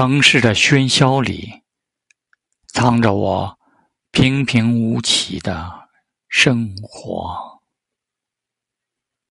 城市的喧嚣里藏着我平平无奇的生活。